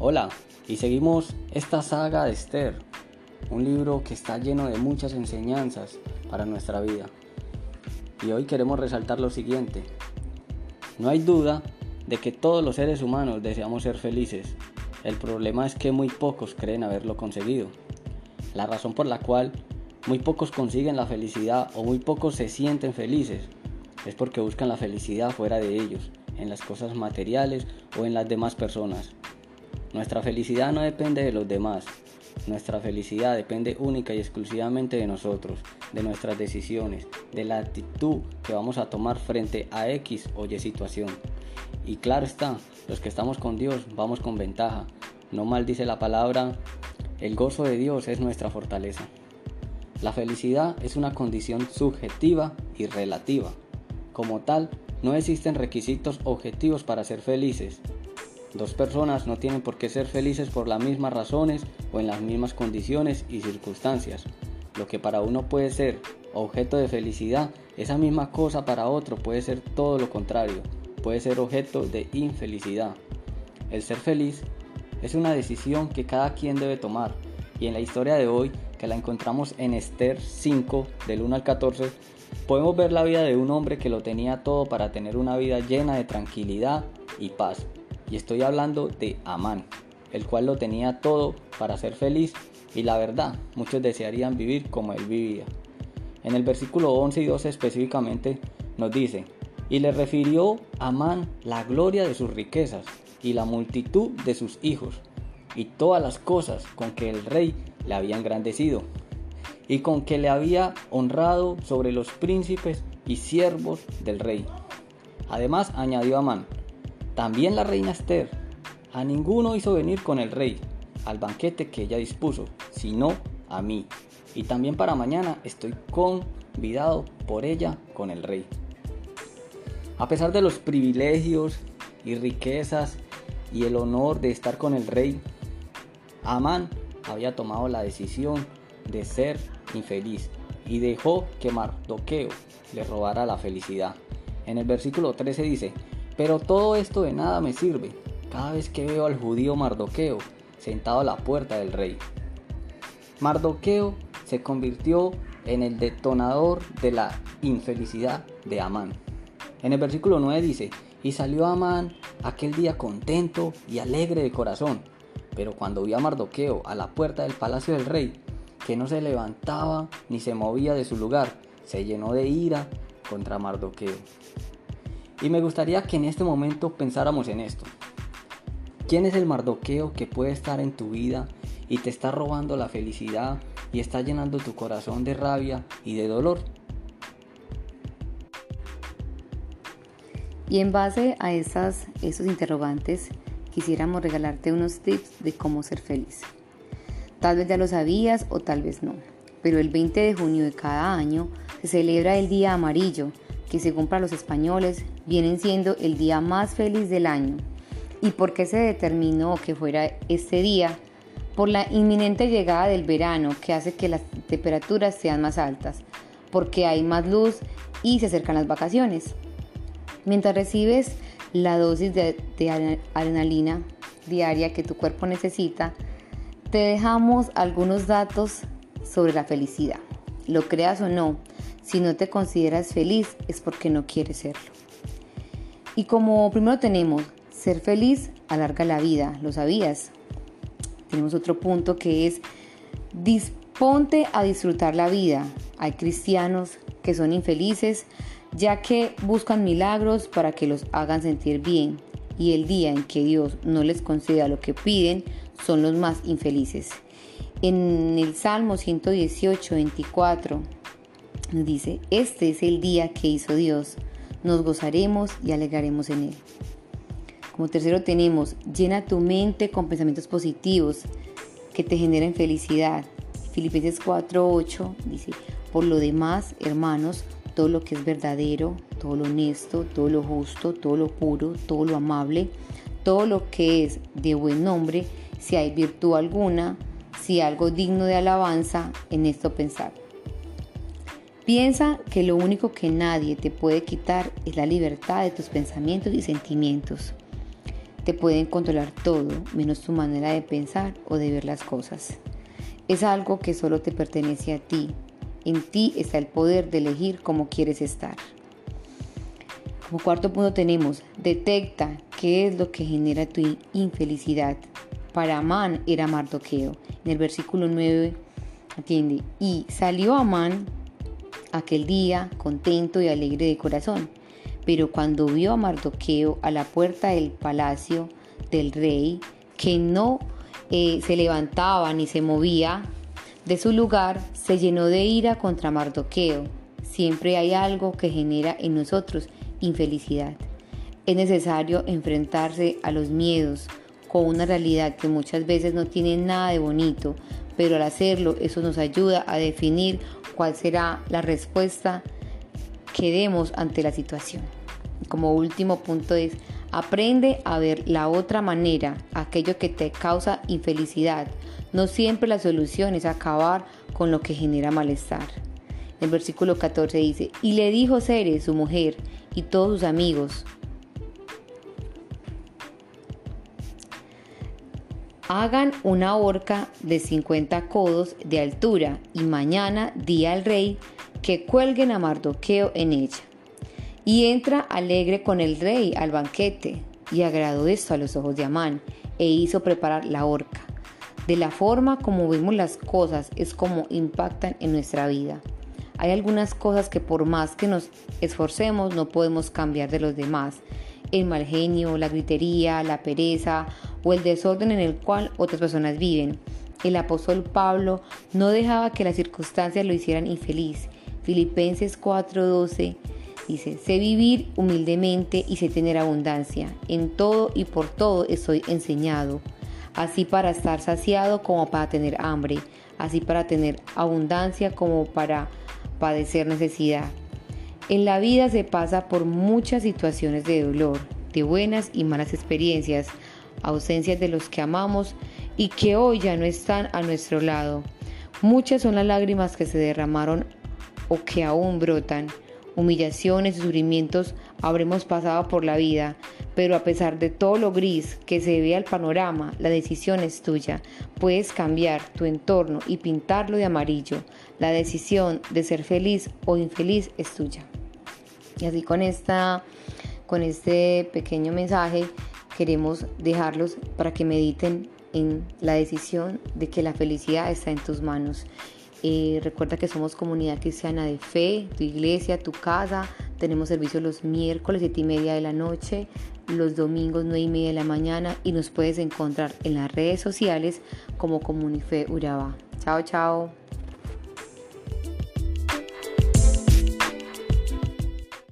Hola, y seguimos esta saga de Esther, un libro que está lleno de muchas enseñanzas para nuestra vida. Y hoy queremos resaltar lo siguiente. No hay duda de que todos los seres humanos deseamos ser felices. El problema es que muy pocos creen haberlo conseguido. La razón por la cual muy pocos consiguen la felicidad o muy pocos se sienten felices es porque buscan la felicidad fuera de ellos, en las cosas materiales o en las demás personas. Nuestra felicidad no depende de los demás. Nuestra felicidad depende única y exclusivamente de nosotros, de nuestras decisiones, de la actitud que vamos a tomar frente a X o Y situación. Y claro está, los que estamos con Dios vamos con ventaja. No mal dice la palabra, el gozo de Dios es nuestra fortaleza. La felicidad es una condición subjetiva y relativa. Como tal, no existen requisitos objetivos para ser felices. Dos personas no tienen por qué ser felices por las mismas razones o en las mismas condiciones y circunstancias. Lo que para uno puede ser objeto de felicidad, esa misma cosa para otro puede ser todo lo contrario, puede ser objeto de infelicidad. El ser feliz es una decisión que cada quien debe tomar y en la historia de hoy, que la encontramos en Esther 5 del 1 al 14, podemos ver la vida de un hombre que lo tenía todo para tener una vida llena de tranquilidad y paz. Y estoy hablando de Amán, el cual lo tenía todo para ser feliz y la verdad, muchos desearían vivir como él vivía. En el versículo 11 y 12 específicamente nos dice, y le refirió Amán la gloria de sus riquezas y la multitud de sus hijos y todas las cosas con que el rey le había engrandecido y con que le había honrado sobre los príncipes y siervos del rey. Además añadió Amán, también la reina Esther a ninguno hizo venir con el rey al banquete que ella dispuso, sino a mí. Y también para mañana estoy convidado por ella con el rey. A pesar de los privilegios y riquezas y el honor de estar con el rey, Amán había tomado la decisión de ser infeliz y dejó que Mardoqueo le robara la felicidad. En el versículo 13 dice, pero todo esto de nada me sirve cada vez que veo al judío Mardoqueo sentado a la puerta del rey. Mardoqueo se convirtió en el detonador de la infelicidad de Amán. En el versículo 9 dice, y salió Amán aquel día contento y alegre de corazón, pero cuando vio a Mardoqueo a la puerta del palacio del rey, que no se levantaba ni se movía de su lugar, se llenó de ira contra Mardoqueo. Y me gustaría que en este momento pensáramos en esto. ¿Quién es el Mardoqueo que puede estar en tu vida y te está robando la felicidad y está llenando tu corazón de rabia y de dolor? Y en base a esas, esos interrogantes, quisiéramos regalarte unos tips de cómo ser feliz. Tal vez ya lo sabías o tal vez no, pero el 20 de junio de cada año se celebra el Día Amarillo, que según para los españoles vienen siendo el día más feliz del año. ¿Y por qué se determinó que fuera este día? Por la inminente llegada del verano que hace que las temperaturas sean más altas, porque hay más luz y se acercan las vacaciones. Mientras recibes la dosis de, de adrenalina diaria que tu cuerpo necesita, te dejamos algunos datos sobre la felicidad. Lo creas o no, si no te consideras feliz es porque no quieres serlo. Y como primero tenemos, ser feliz alarga la vida, ¿lo sabías? Tenemos otro punto que es, disponte a disfrutar la vida. Hay cristianos que son infelices ya que buscan milagros para que los hagan sentir bien y el día en que Dios no les conceda lo que piden son los más infelices. En el Salmo 118, 24 nos dice, este es el día que hizo Dios, nos gozaremos y alegraremos en él. Como tercero tenemos, llena tu mente con pensamientos positivos que te generen felicidad. Filipenses 4:8 dice, por lo demás, hermanos, todo lo que es verdadero, todo lo honesto, todo lo justo, todo lo puro, todo lo amable, todo lo que es de buen nombre, si hay virtud alguna, si algo digno de alabanza, en esto pensar. Piensa que lo único que nadie te puede quitar es la libertad de tus pensamientos y sentimientos. te pueden controlar todo, menos tu manera de pensar o de ver las cosas. Es algo que solo te pertenece a ti. En ti está el poder de elegir cómo quieres estar. Como cuarto punto tenemos, detecta qué es lo que genera tu infelicidad. Para Amán era Mardoqueo. En el versículo 9 atiende, y salió Amán aquel día contento y alegre de corazón. Pero cuando vio a Mardoqueo a la puerta del palacio del rey, que no eh, se levantaba ni se movía de su lugar, se llenó de ira contra Mardoqueo. Siempre hay algo que genera en nosotros infelicidad. Es necesario enfrentarse a los miedos con una realidad que muchas veces no tiene nada de bonito, pero al hacerlo eso nos ayuda a definir cuál será la respuesta que demos ante la situación. Como último punto es, aprende a ver la otra manera, aquello que te causa infelicidad. No siempre la solución es acabar con lo que genera malestar. El versículo 14 dice, y le dijo Ceres, su mujer, y todos sus amigos, hagan una horca de 50 codos de altura y mañana di al rey que cuelguen a Mardoqueo en ella. Y entra alegre con el rey al banquete y agradó esto a los ojos de Amán e hizo preparar la horca. De la forma como vemos las cosas es como impactan en nuestra vida. Hay algunas cosas que por más que nos esforcemos no podemos cambiar de los demás. El mal genio, la gritería, la pereza o el desorden en el cual otras personas viven. El apóstol Pablo no dejaba que las circunstancias lo hicieran infeliz. Filipenses 4:12 dice, sé vivir humildemente y sé tener abundancia. En todo y por todo estoy enseñado, así para estar saciado como para tener hambre, así para tener abundancia como para padecer necesidad. En la vida se pasa por muchas situaciones de dolor, de buenas y malas experiencias, ausencias de los que amamos y que hoy ya no están a nuestro lado. Muchas son las lágrimas que se derramaron o que aún brotan. Humillaciones y sufrimientos habremos pasado por la vida, pero a pesar de todo lo gris que se ve al panorama, la decisión es tuya. Puedes cambiar tu entorno y pintarlo de amarillo. La decisión de ser feliz o infeliz es tuya. Y así con esta con este pequeño mensaje queremos dejarlos para que mediten en la decisión de que la felicidad está en tus manos. Eh, recuerda que somos comunidad cristiana de fe, tu iglesia, tu casa. Tenemos servicio los miércoles 7 y media de la noche, los domingos 9 y media de la mañana y nos puedes encontrar en las redes sociales como Comunife Urabá. Chao, chao.